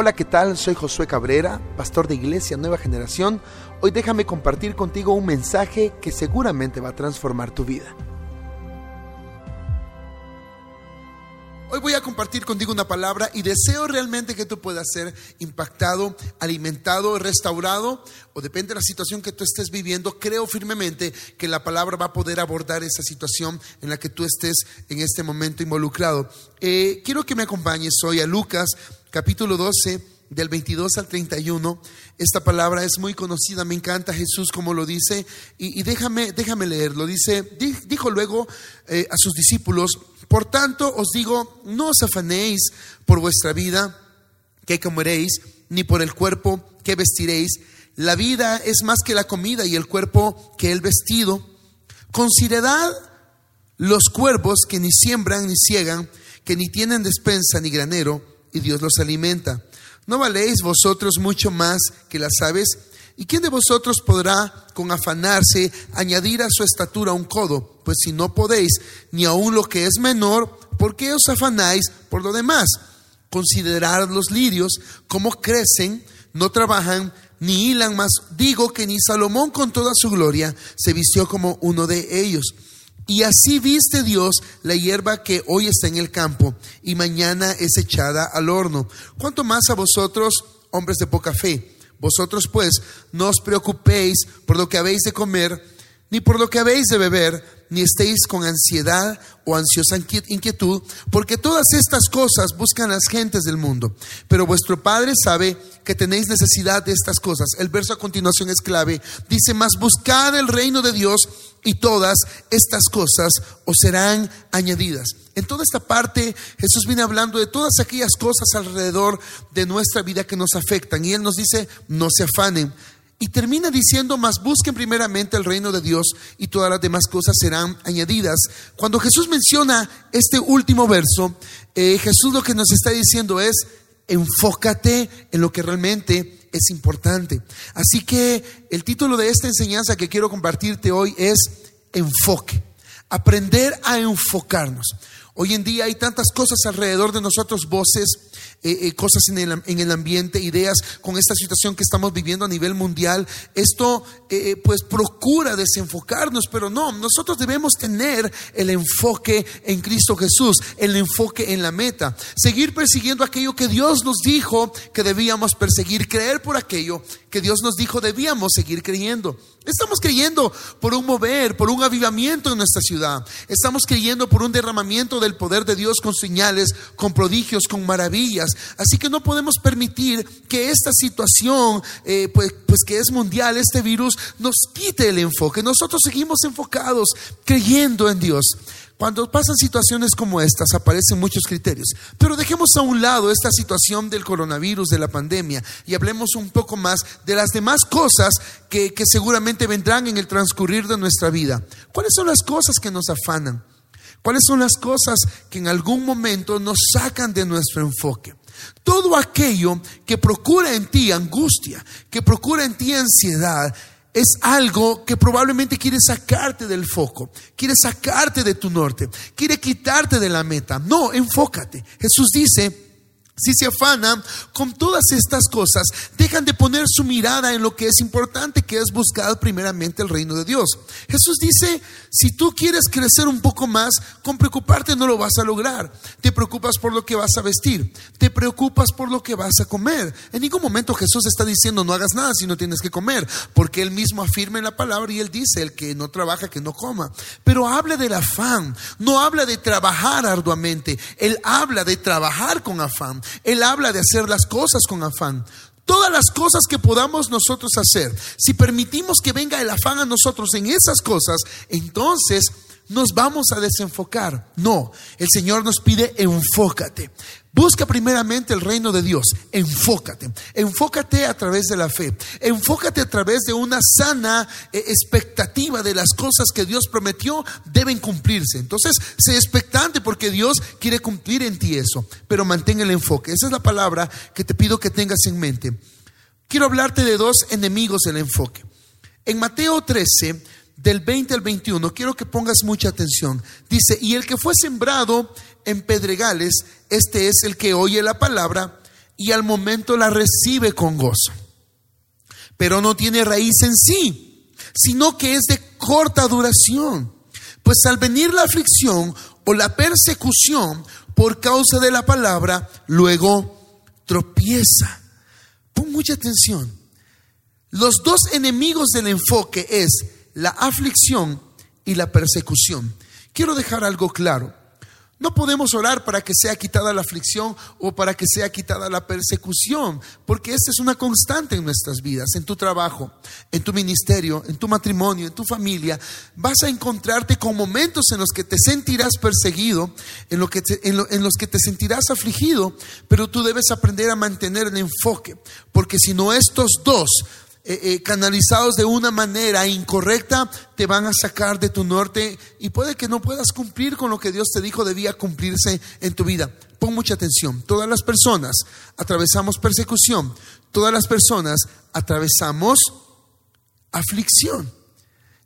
Hola, ¿qué tal? Soy Josué Cabrera, pastor de Iglesia Nueva Generación. Hoy déjame compartir contigo un mensaje que seguramente va a transformar tu vida. Compartir contigo una palabra y deseo realmente que tú puedas ser impactado, alimentado, restaurado, o depende de la situación que tú estés viviendo. Creo firmemente que la palabra va a poder abordar esa situación en la que tú estés en este momento involucrado. Eh, quiero que me acompañes hoy a Lucas capítulo 12, del 22 al 31. Esta palabra es muy conocida, me encanta Jesús como lo dice, y, déjame, déjame leerlo. Dice, dijo luego eh, a sus discípulos, por tanto os digo, no os afanéis por vuestra vida, que comeréis, ni por el cuerpo, que vestiréis. La vida es más que la comida y el cuerpo que el vestido. Considerad los cuervos que ni siembran ni ciegan, que ni tienen despensa ni granero, y Dios los alimenta. ¿No valéis vosotros mucho más que las aves? ¿Y quién de vosotros podrá con afanarse añadir a su estatura un codo? Pues si no podéis, ni aun lo que es menor, ¿por qué os afanáis por lo demás? Considerad los lirios, cómo crecen, no trabajan, ni hilan más. Digo que ni Salomón con toda su gloria se vistió como uno de ellos. Y así viste Dios la hierba que hoy está en el campo y mañana es echada al horno. ¿Cuánto más a vosotros, hombres de poca fe? Vosotros pues no os preocupéis por lo que habéis de comer, ni por lo que habéis de beber, ni estéis con ansiedad o ansiosa inquietud, porque todas estas cosas buscan las gentes del mundo. Pero vuestro Padre sabe que tenéis necesidad de estas cosas. El verso a continuación es clave. Dice, mas buscad el reino de Dios y todas estas cosas os serán añadidas. En toda esta parte Jesús viene hablando de todas aquellas cosas alrededor de nuestra vida que nos afectan. Y Él nos dice, no se afanen y termina diciendo, más busquen primeramente el reino de Dios y todas las demás cosas serán añadidas. Cuando Jesús menciona este último verso, eh, Jesús lo que nos está diciendo es, enfócate en lo que realmente es importante. Así que el título de esta enseñanza que quiero compartirte hoy es enfoque. Aprender a enfocarnos. Hoy en día hay tantas cosas alrededor de nosotros, voces, eh, eh, cosas en el, en el, ambiente, ideas con esta situación que estamos viviendo a nivel mundial. Esto eh, pues procura desenfocarnos, pero no, nosotros debemos tener el enfoque en Cristo Jesús, el enfoque en la meta, seguir persiguiendo aquello que Dios nos dijo que debíamos perseguir, creer por aquello que Dios nos dijo debíamos seguir creyendo. Estamos creyendo por un mover, por un avivamiento en nuestra ciudad. Estamos creyendo por un derramamiento del poder de Dios con señales, con prodigios, con maravillas. Así que no podemos permitir que esta situación, eh, pues, pues que es mundial, este virus, nos quite el enfoque. Nosotros seguimos enfocados, creyendo en Dios. Cuando pasan situaciones como estas, aparecen muchos criterios. Pero dejemos a un lado esta situación del coronavirus, de la pandemia, y hablemos un poco más de las demás cosas que, que seguramente vendrán en el transcurrir de nuestra vida. ¿Cuáles son las cosas que nos afanan? ¿Cuáles son las cosas que en algún momento nos sacan de nuestro enfoque? Todo aquello que procura en ti angustia, que procura en ti ansiedad, es algo que probablemente quiere sacarte del foco, quiere sacarte de tu norte, quiere quitarte de la meta. No, enfócate. Jesús dice, si se afanan con todas estas cosas, dejan de poner su mirada en lo que es importante, que es buscar primeramente el reino de Dios. Jesús dice, si tú quieres crecer un poco más, con preocuparte no lo vas a lograr. Te preocupas por lo que vas a vestir, te preocupas por lo que vas a comer. En ningún momento Jesús está diciendo no hagas nada si no tienes que comer, porque él mismo afirma en la palabra y él dice, el que no trabaja, que no coma. Pero habla del afán, no habla de trabajar arduamente, él habla de trabajar con afán. Él habla de hacer las cosas con afán. Todas las cosas que podamos nosotros hacer, si permitimos que venga el afán a nosotros en esas cosas, entonces nos vamos a desenfocar. No, el Señor nos pide enfócate. Busca primeramente el reino de Dios. Enfócate. Enfócate a través de la fe. Enfócate a través de una sana eh, expectativa de las cosas que Dios prometió deben cumplirse. Entonces, sé expectante porque Dios quiere cumplir en ti eso. Pero mantén el enfoque. Esa es la palabra que te pido que tengas en mente. Quiero hablarte de dos enemigos del enfoque. En Mateo 13, del 20 al 21, quiero que pongas mucha atención. Dice, y el que fue sembrado en pedregales, este es el que oye la palabra y al momento la recibe con gozo. Pero no tiene raíz en sí, sino que es de corta duración. Pues al venir la aflicción o la persecución por causa de la palabra, luego tropieza. Pon mucha atención. Los dos enemigos del enfoque es la aflicción y la persecución. Quiero dejar algo claro. No podemos orar para que sea quitada la aflicción o para que sea quitada la persecución, porque esta es una constante en nuestras vidas, en tu trabajo, en tu ministerio, en tu matrimonio, en tu familia. Vas a encontrarte con momentos en los que te sentirás perseguido, en, lo que en los que te sentirás afligido, pero tú debes aprender a mantener el enfoque, porque si no estos dos eh, eh, canalizados de una manera incorrecta, te van a sacar de tu norte y puede que no puedas cumplir con lo que Dios te dijo debía cumplirse en tu vida. Pon mucha atención. Todas las personas atravesamos persecución. Todas las personas atravesamos aflicción.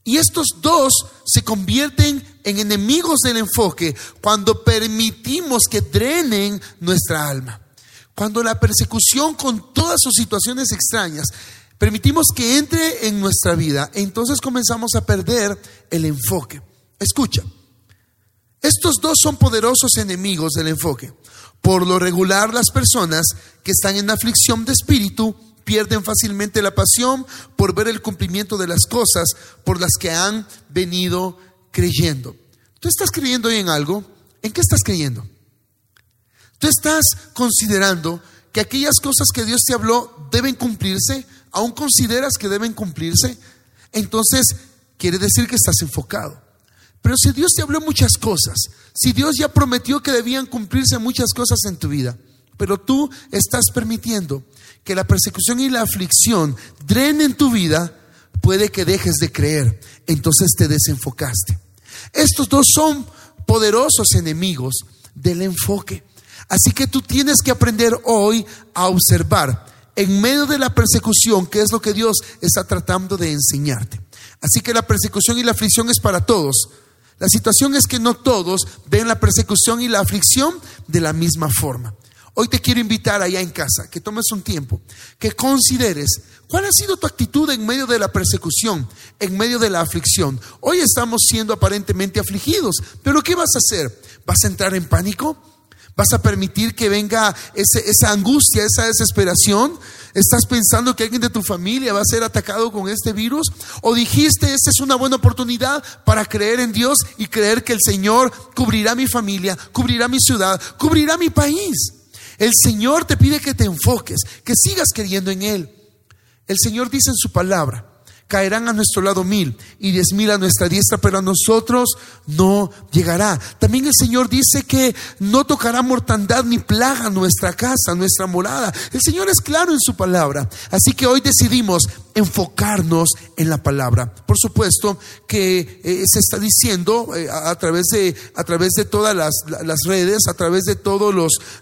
Y estos dos se convierten en enemigos del enfoque cuando permitimos que drenen nuestra alma. Cuando la persecución con todas sus situaciones extrañas permitimos que entre en nuestra vida, entonces comenzamos a perder el enfoque. Escucha, estos dos son poderosos enemigos del enfoque. Por lo regular, las personas que están en aflicción de espíritu pierden fácilmente la pasión por ver el cumplimiento de las cosas por las que han venido creyendo. ¿Tú estás creyendo hoy en algo? ¿En qué estás creyendo? ¿Tú estás considerando que aquellas cosas que Dios te habló deben cumplirse? Aún consideras que deben cumplirse, entonces quiere decir que estás enfocado. Pero si Dios te habló muchas cosas, si Dios ya prometió que debían cumplirse muchas cosas en tu vida, pero tú estás permitiendo que la persecución y la aflicción drenen tu vida, puede que dejes de creer, entonces te desenfocaste. Estos dos son poderosos enemigos del enfoque. Así que tú tienes que aprender hoy a observar en medio de la persecución, que es lo que Dios está tratando de enseñarte. Así que la persecución y la aflicción es para todos. La situación es que no todos ven la persecución y la aflicción de la misma forma. Hoy te quiero invitar allá en casa, que tomes un tiempo, que consideres cuál ha sido tu actitud en medio de la persecución, en medio de la aflicción. Hoy estamos siendo aparentemente afligidos, pero ¿qué vas a hacer? ¿Vas a entrar en pánico? ¿Vas a permitir que venga esa angustia, esa desesperación? ¿Estás pensando que alguien de tu familia va a ser atacado con este virus? ¿O dijiste, esta es una buena oportunidad para creer en Dios y creer que el Señor cubrirá mi familia, cubrirá mi ciudad, cubrirá mi país? El Señor te pide que te enfoques, que sigas creyendo en Él. El Señor dice en su palabra, caerán a nuestro lado mil y diez mil a nuestra diestra, pero a nosotros no llegará. También el Señor dice que no tocará mortandad ni plaga nuestra casa, nuestra morada. El Señor es claro en su palabra. Así que hoy decidimos enfocarnos en la palabra. Por supuesto que eh, se está diciendo eh, a, través de, a través de todas las, redes, a través de todas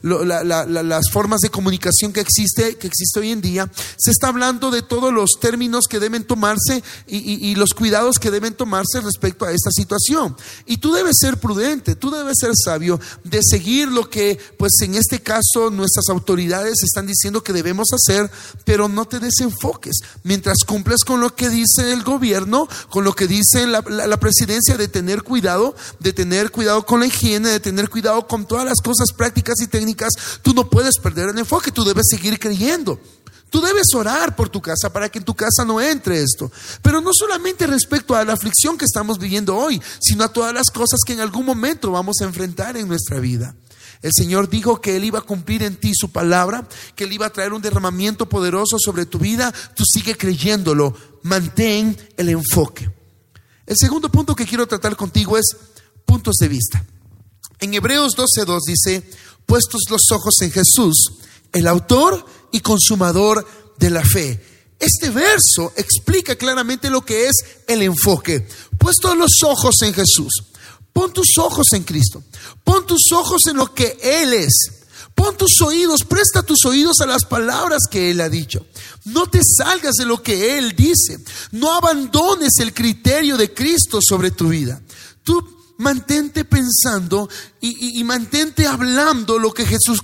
las formas de comunicación que existe, que existe hoy en día, se está hablando de todos los términos que deben y, los cuidados que deben tomarse respecto a esta situación. Y tú debes ser prudente, tú debes ser sabio de seguir lo que, pues en este caso, nuestras autoridades están diciendo que debemos hacer, pero no te desenfoques mientras cumples con lo que dice el gobierno, con lo que dice la, presidencia de tener cuidado, de tener cuidado con la higiene, de tener cuidado con todas las cosas prácticas y técnicas, tú no puedes perder el enfoque, tú debes seguir creyendo. Tú debes orar por tu casa para que en tu casa no entre esto. Pero no solamente respecto a la aflicción que estamos viviendo hoy, sino a todas las cosas que en algún momento vamos a enfrentar en nuestra vida. El Señor dijo que Él iba a cumplir en ti su palabra, que Él iba a traer un derramamiento poderoso sobre tu vida. Tú sigue creyéndolo. Mantén el enfoque. El segundo punto que quiero tratar contigo es puntos de vista. En Hebreos 12.2 dice, puestos los ojos en Jesús, el autor y consumador de la fe. Este verso explica claramente lo que es el enfoque. Puestos los ojos en Jesús. Pon tus ojos en Cristo. Pon tus ojos en lo que Él es. Pon tus oídos, presta tus oídos a las palabras que Él ha dicho. No te salgas de lo que Él dice. No abandones el criterio de Cristo sobre tu vida. Tú mantente pensando y, mantente hablando lo que Jesús,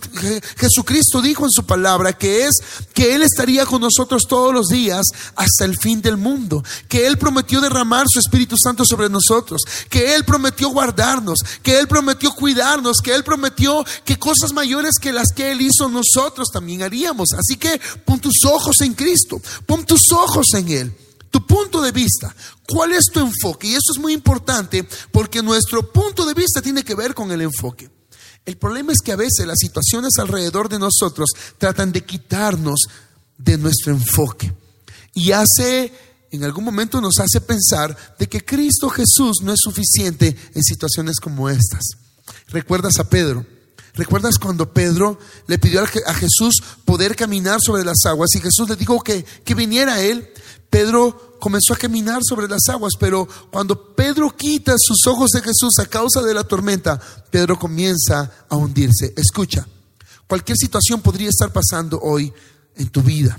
Jesucristo dijo en su palabra, que es que Él estaría con nosotros todos los días hasta el fin del mundo, que Él prometió derramar su Espíritu Santo sobre nosotros, que Él prometió guardarnos, que Él prometió cuidarnos, que Él prometió que cosas mayores que las que Él hizo nosotros también haríamos. Así que pon tus ojos en Cristo, pon tus ojos en Él. Tu punto de vista, ¿cuál es tu enfoque? Y eso es muy importante porque nuestro punto de vista tiene que ver con el enfoque. El problema es que a veces las situaciones alrededor de nosotros tratan de quitarnos de nuestro enfoque. Y hace, en algún momento nos hace pensar de que Cristo Jesús no es suficiente en situaciones como estas. ¿Recuerdas a Pedro? ¿Recuerdas cuando Pedro le pidió a Jesús poder caminar sobre las aguas y Jesús le dijo que, que viniera a él? Pedro comenzó a caminar sobre las aguas, pero cuando Pedro quita sus ojos de Jesús a causa de la tormenta, Pedro comienza a hundirse. Escucha, cualquier situación podría estar pasando hoy en tu vida,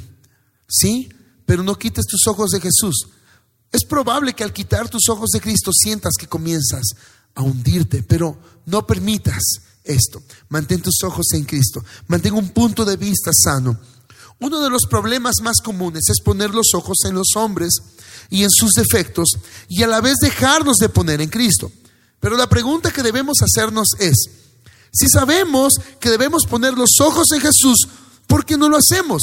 ¿sí? Pero no quites tus ojos de Jesús. Es probable que al quitar tus ojos de Cristo sientas que comienzas a hundirte, pero no permitas esto. Mantén tus ojos en Cristo. Mantén un punto de vista sano. Uno de los problemas más comunes es poner los ojos en los hombres y en sus defectos y a la vez dejarnos de poner en Cristo. Pero la pregunta que debemos hacernos es, si sabemos que debemos poner los ojos en Jesús, ¿por qué no lo hacemos?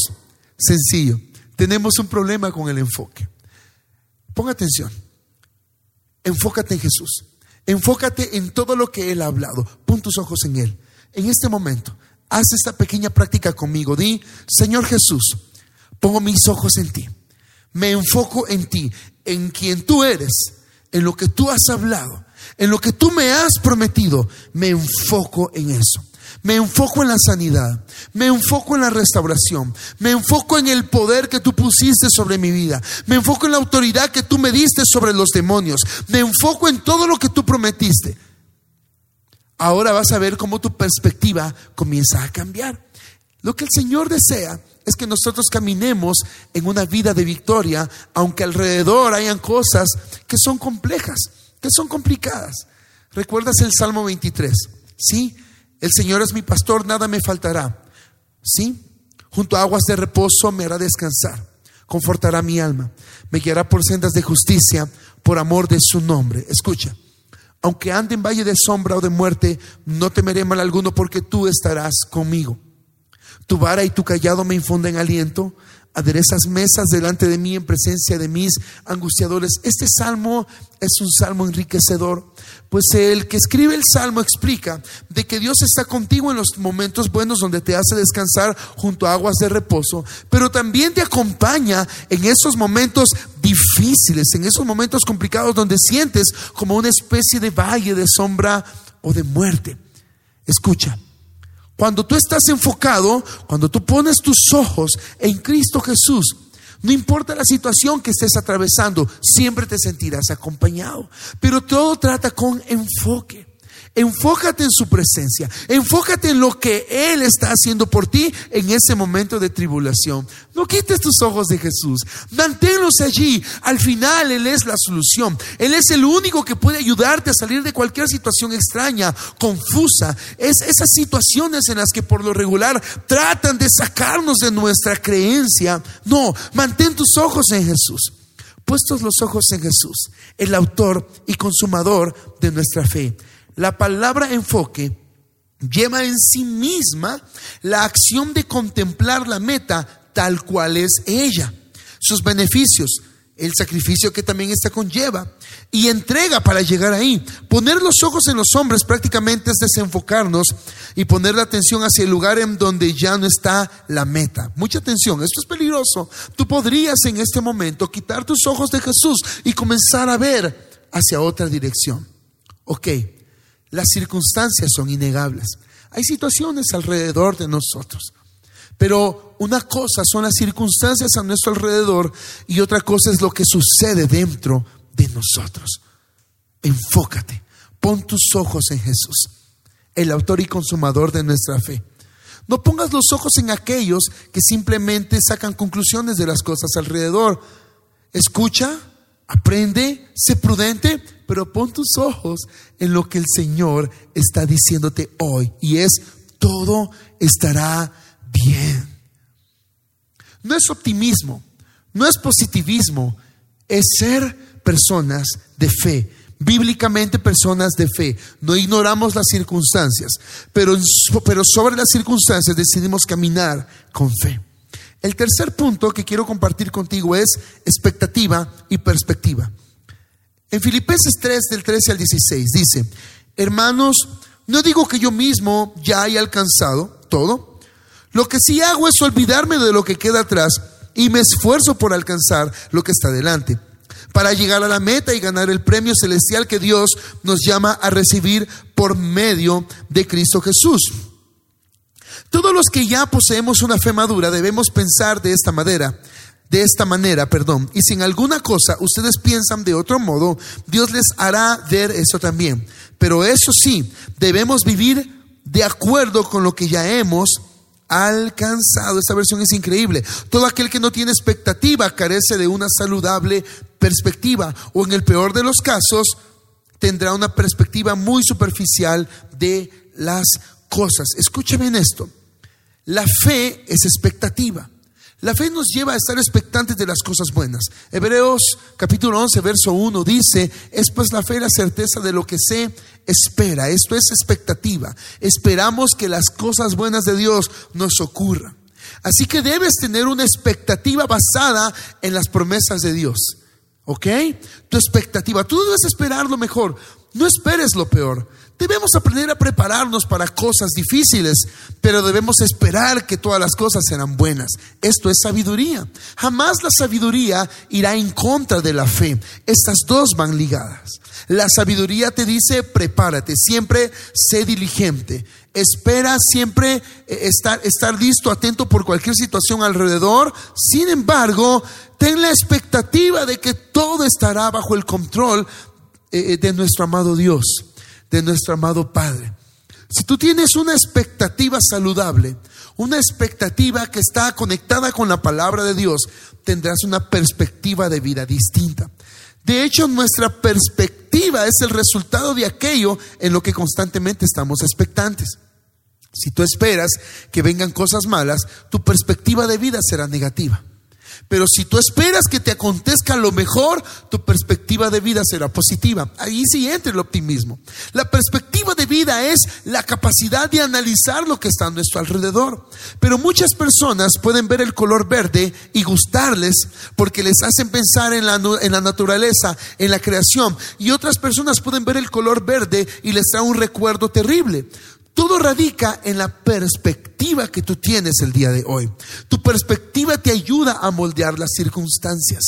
Sencillo, tenemos un problema con el enfoque. Ponga atención, enfócate en Jesús, enfócate en todo lo que Él ha hablado, pon tus ojos en Él. En este momento, Haz esta pequeña práctica conmigo. Di, Señor Jesús, pongo mis ojos en ti. Me enfoco en ti, en quien tú eres, en lo que tú has hablado, en lo que tú me has prometido. Me enfoco en eso. Me enfoco en la sanidad, me enfoco en la restauración, me enfoco en el poder que tú pusiste sobre mi vida, me enfoco en la autoridad que tú me diste sobre los demonios, me enfoco en todo lo que tú prometiste ahora vas a ver cómo tu perspectiva comienza a cambiar. Lo que el Señor desea es que nosotros caminemos en una vida de victoria, aunque alrededor hayan cosas que son complejas, que son complicadas. ¿Recuerdas el Salmo 23? Sí, el Señor es mi pastor, nada me faltará. Sí, junto a aguas de reposo me hará descansar, confortará mi alma, me guiará por sendas de justicia por amor de su nombre. Escucha, aunque ande en valle de sombra o de muerte, no temeré mal alguno porque tú estarás conmigo. Tu vara y tu callado me infunden aliento aderezas mesas delante de mí en presencia de mis angustiadores. Este salmo es un salmo enriquecedor, pues el que escribe el salmo explica de que Dios está contigo en los momentos buenos donde te hace descansar junto a aguas de reposo, pero también te acompaña en esos momentos difíciles, en esos momentos complicados donde sientes como una especie de valle de sombra o de muerte. Escucha, cuando tú estás enfocado, cuando tú pones tus ojos en Cristo Jesús, no importa la situación que estés atravesando, siempre te sentirás acompañado. Pero todo trata con enfoque. Enfócate en su presencia, enfócate en lo que Él está haciendo por ti en ese momento de tribulación. No quites tus ojos de Jesús, manténlos allí. Al final Él es la solución. Él es el único que puede ayudarte a salir de cualquier situación extraña, confusa. Es esas situaciones en las que por lo regular tratan de sacarnos de nuestra creencia. No, mantén tus ojos en Jesús puestos los ojos en Jesús, el autor y consumador de nuestra fe. La palabra enfoque lleva en sí misma la acción de contemplar la meta tal cual es ella, sus beneficios, el sacrificio que también esta conlleva y entrega para llegar ahí. Poner los ojos en los hombres prácticamente es desenfocarnos y poner la atención hacia el lugar en donde ya no está la meta. Mucha atención, esto es peligroso. Tú podrías en este momento quitar tus ojos de Jesús y comenzar a ver hacia otra dirección. Ok, las circunstancias son innegables. Hay situaciones alrededor de nosotros. Pero una cosa son las circunstancias a nuestro alrededor y otra cosa es lo que sucede dentro de nosotros. Enfócate, pon tus ojos en Jesús, el autor y consumador de nuestra fe. No pongas los ojos en aquellos que simplemente sacan conclusiones de las cosas alrededor. Escucha, aprende, sé prudente, pero pon tus ojos en lo que el Señor está diciéndote hoy y es todo estará bien. No es optimismo, no es positivismo, es ser personas de fe, bíblicamente personas de fe. No ignoramos las circunstancias, pero, pero sobre las circunstancias decidimos caminar con fe. El tercer punto que quiero compartir contigo es expectativa y perspectiva. En Filipenses 3 del 13 al 16 dice, hermanos, no digo que yo mismo ya haya alcanzado todo. Lo que sí hago es olvidarme de lo que queda atrás y me esfuerzo por alcanzar lo que está delante, para llegar a la meta y ganar el premio celestial que Dios nos llama a recibir por medio de Cristo Jesús. Todos los que ya poseemos una fe madura debemos pensar de esta manera, de esta manera, perdón. Y si en alguna cosa ustedes piensan de otro modo, Dios les hará ver eso también. Pero eso sí, debemos vivir de acuerdo con lo que ya hemos alcanzado. Esta versión es increíble. Todo aquel que no tiene expectativa carece de una saludable perspectiva o en el peor de los casos tendrá una perspectiva muy superficial de las cosas. Escúcheme en esto. La fe es expectativa. La fe nos lleva a estar expectantes de las cosas buenas. Hebreos capítulo 11, verso 1 dice, es pues la fe la certeza de lo que se espera. Esto es expectativa. Esperamos que las cosas buenas de Dios nos ocurran. Así que debes tener una expectativa basada en las promesas de Dios. ¿Ok? Tu expectativa. Tú debes esperar lo mejor. No esperes lo peor. Debemos aprender a prepararnos para cosas difíciles, pero debemos esperar que todas las cosas serán buenas. Esto es sabiduría. Jamás la sabiduría irá en contra de la fe. Estas dos van ligadas. La sabiduría te dice, prepárate, siempre sé diligente. Espera siempre eh, estar, estar listo, atento por cualquier situación alrededor. Sin embargo, ten la expectativa de que todo estará bajo el control eh, eh, de nuestro amado Dios de nuestro amado Padre. Si tú tienes una expectativa saludable, una expectativa que está conectada con la palabra de Dios, tendrás una perspectiva de vida distinta. De hecho, nuestra perspectiva es el resultado de aquello en lo que constantemente estamos expectantes. Si tú esperas que vengan cosas malas, tu perspectiva de vida será negativa. Pero si tú esperas que te acontezca lo mejor, tu perspectiva de vida será positiva. Ahí sí entra el optimismo. La perspectiva de vida es la capacidad de analizar lo que está a nuestro alrededor. Pero muchas personas pueden ver el color verde y gustarles porque les hacen pensar en la, en la naturaleza, en la creación. Y otras personas pueden ver el color verde y les da un recuerdo terrible. Todo radica en la perspectiva que tú tienes el día de hoy. Tu perspectiva te ayuda a moldear las circunstancias.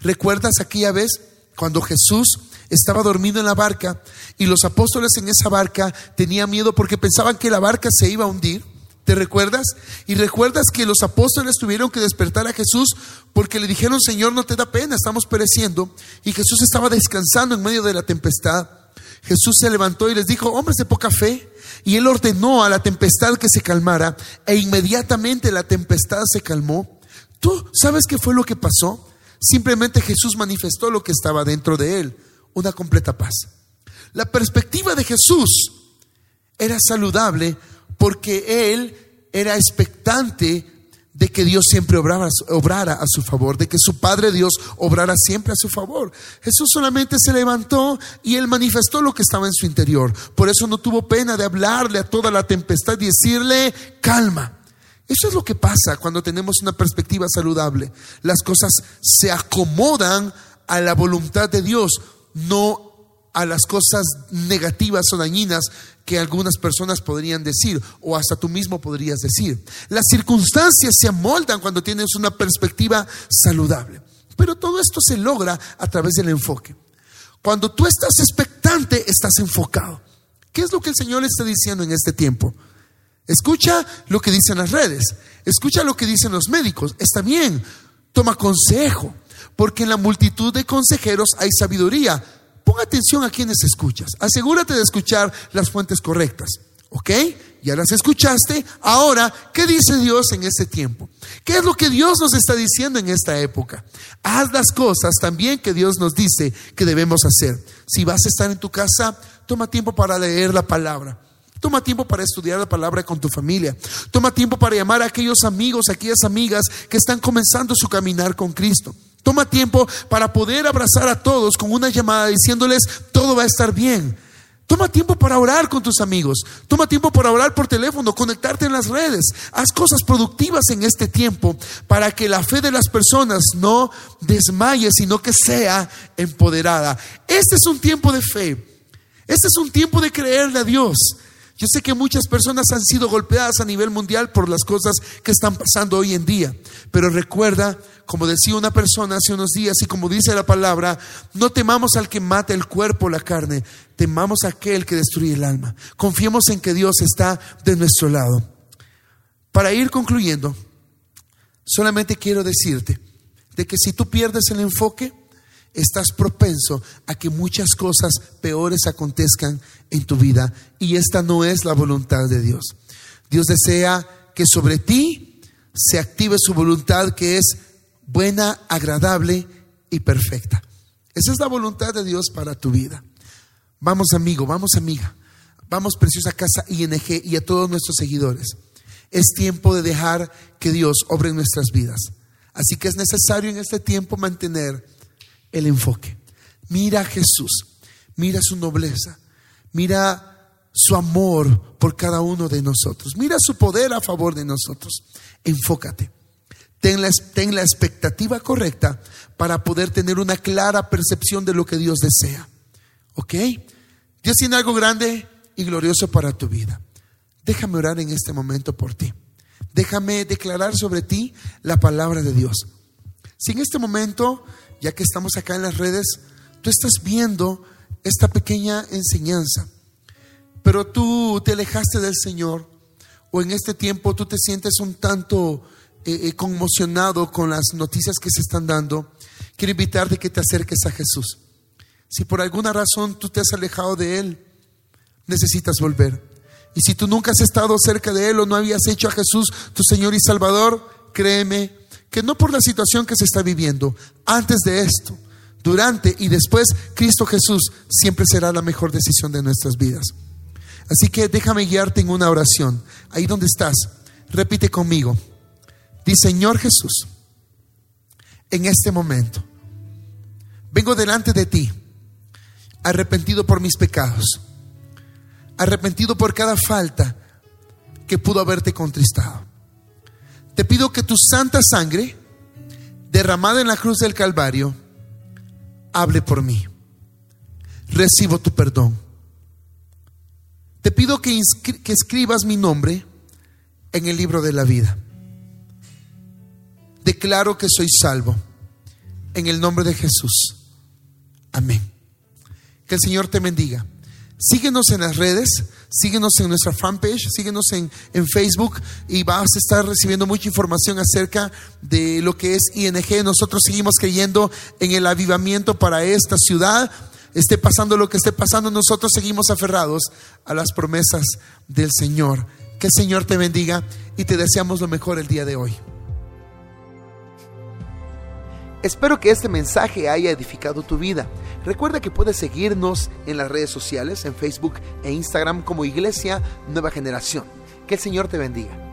¿Recuerdas aquella vez cuando Jesús estaba dormido en la barca y los apóstoles en esa barca tenían miedo porque pensaban que la barca se iba a hundir? ¿Te recuerdas? Y recuerdas que los apóstoles tuvieron que despertar a Jesús porque le dijeron, Señor, no te da pena, estamos pereciendo. Y Jesús estaba descansando en medio de la tempestad. Jesús se levantó y les dijo, hombres de poca fe, y él ordenó a la tempestad que se calmara, e inmediatamente la tempestad se calmó. ¿Tú sabes qué fue lo que pasó? Simplemente Jesús manifestó lo que estaba dentro de él, una completa paz. La perspectiva de Jesús era saludable porque él era expectante de que Dios siempre obrara, obrara, a su favor, de que su Padre Dios obrara siempre a su favor. Jesús solamente se levantó y él manifestó lo que estaba en su interior. Por eso no tuvo pena de hablarle a toda la tempestad y decirle, calma. Eso es lo que pasa cuando tenemos una perspectiva saludable. Las cosas se acomodan a la voluntad de Dios, no a las cosas negativas o dañinas que algunas personas podrían decir o hasta tú mismo podrías decir. Las circunstancias se amoldan cuando tienes una perspectiva saludable. Pero todo esto se logra a través del enfoque. Cuando tú estás expectante, estás enfocado. ¿Qué es lo que el Señor está diciendo en este tiempo? Escucha lo que dicen las redes, escucha lo que dicen los médicos. Está bien, toma consejo, porque en la multitud de consejeros hay sabiduría, Pon atención a quienes escuchas. Asegúrate de escuchar las fuentes correctas. ¿Ok? Ya las escuchaste. Ahora, ¿qué dice Dios en este tiempo? ¿Qué es lo que Dios nos está diciendo en esta época? Haz las cosas también que Dios nos dice que debemos hacer. Si vas a estar en tu casa, toma tiempo para leer la palabra. Toma tiempo para estudiar la palabra con tu familia. Toma tiempo para llamar a aquellos amigos, aquellas amigas que están comenzando su caminar con Cristo. Toma tiempo para poder abrazar a todos con una llamada diciéndoles, todo va a estar bien. Toma tiempo para orar con tus amigos. Toma tiempo para orar por teléfono, conectarte en las redes. Haz cosas productivas en este tiempo para que la fe de las personas no desmaye, sino que sea empoderada. Este es un tiempo de fe. Este es un tiempo de creerle a Dios. Yo sé que muchas personas han sido golpeadas a nivel mundial por las cosas que están pasando hoy en día, pero recuerda, como decía una persona hace unos días y como dice la palabra, no temamos al que mata el cuerpo, la carne, temamos a aquel que destruye el alma. Confiemos en que Dios está de nuestro lado. Para ir concluyendo, solamente quiero decirte de que si tú pierdes el enfoque, estás propenso a que muchas cosas peores acontezcan en tu vida y esta no es la voluntad de Dios. Dios desea que sobre ti se active su voluntad que es buena, agradable y perfecta. Esa es la voluntad de Dios para tu vida. Vamos amigo, vamos amiga, vamos preciosa casa ING y a todos nuestros seguidores. Es tiempo de dejar que Dios obre en nuestras vidas. Así que es necesario en este tiempo mantener el enfoque. Mira a Jesús, mira su nobleza, mira su amor por cada uno de nosotros, mira su poder a favor de nosotros. Enfócate. Ten la, ten la expectativa correcta para poder tener una clara percepción de lo que Dios desea. ¿Ok? Dios tiene algo grande y glorioso para tu vida. Déjame orar en este momento por ti. Déjame declarar sobre ti la palabra de Dios. Si en este momento ya que estamos acá en las redes, tú estás viendo esta pequeña enseñanza, pero tú te alejaste del Señor o en este tiempo tú te sientes un tanto eh, eh, conmocionado con las noticias que se están dando, quiero invitarte que te acerques a Jesús. Si por alguna razón tú te has alejado de Él, necesitas volver. Y si tú nunca has estado cerca de Él o no habías hecho a Jesús tu Señor y Salvador, créeme que no por la situación que se está viviendo, antes de esto, durante y después, Cristo Jesús siempre será la mejor decisión de nuestras vidas. Así que déjame guiarte en una oración. Ahí donde estás, repite conmigo. Di, Señor Jesús, en este momento, vengo delante de ti, arrepentido por mis pecados, arrepentido por cada falta que pudo haberte contristado te pido que tu santa sangre, derramada en la cruz del Calvario, hable por mí. Recibo tu perdón. Te pido que, escribas mi nombre en el libro de la vida. Declaro que soy salvo. En el nombre de Jesús. Amén. Que el Señor te bendiga. Síguenos en las redes, síguenos en nuestra fanpage, síguenos en, en, Facebook y vas a estar recibiendo mucha información acerca de lo que es ING. Nosotros seguimos creyendo en el avivamiento para esta ciudad. Esté pasando lo que esté pasando, nosotros seguimos aferrados a las promesas del Señor. Que el Señor te bendiga y te deseamos lo mejor el día de hoy. Espero que este mensaje haya edificado tu vida. Recuerda que puedes seguirnos en las redes sociales, en Facebook e Instagram como Iglesia Nueva Generación. Que el Señor te bendiga.